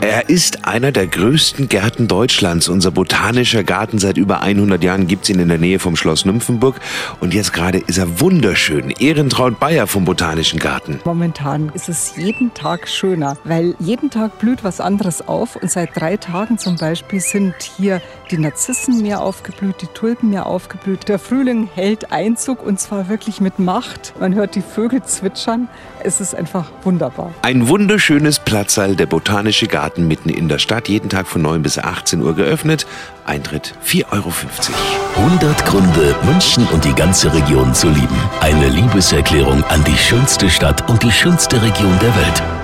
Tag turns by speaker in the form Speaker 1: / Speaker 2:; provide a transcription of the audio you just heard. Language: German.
Speaker 1: Er ist einer der größten Gärten Deutschlands. Unser botanischer Garten seit über 100 Jahren gibt's ihn in der Nähe vom Schloss Nymphenburg. Und jetzt gerade ist er wunderschön. Ehrentraut Bayer vom Botanischen Garten.
Speaker 2: Momentan ist es jeden Tag schöner, weil jeden Tag blüht was anderes auf. Und seit drei Tagen zum Beispiel sind hier die Narzissen mehr aufgeblüht, die Tulpen mehr aufgeblüht. Der Frühling hält Einzug und zwar wirklich mit Macht. Man hört die Vögel zwitschern. Es ist einfach wunderbar.
Speaker 1: Ein wunderschönes Platzsaal, der Botanische Garten mitten in der Stadt. Jeden Tag von 9 bis 18 Uhr geöffnet. Eintritt 4,50 Euro.
Speaker 3: 100 Gründe, München und die ganze Region zu lieben. Eine Liebeserklärung an die schönste Stadt und die schönste Region der Welt.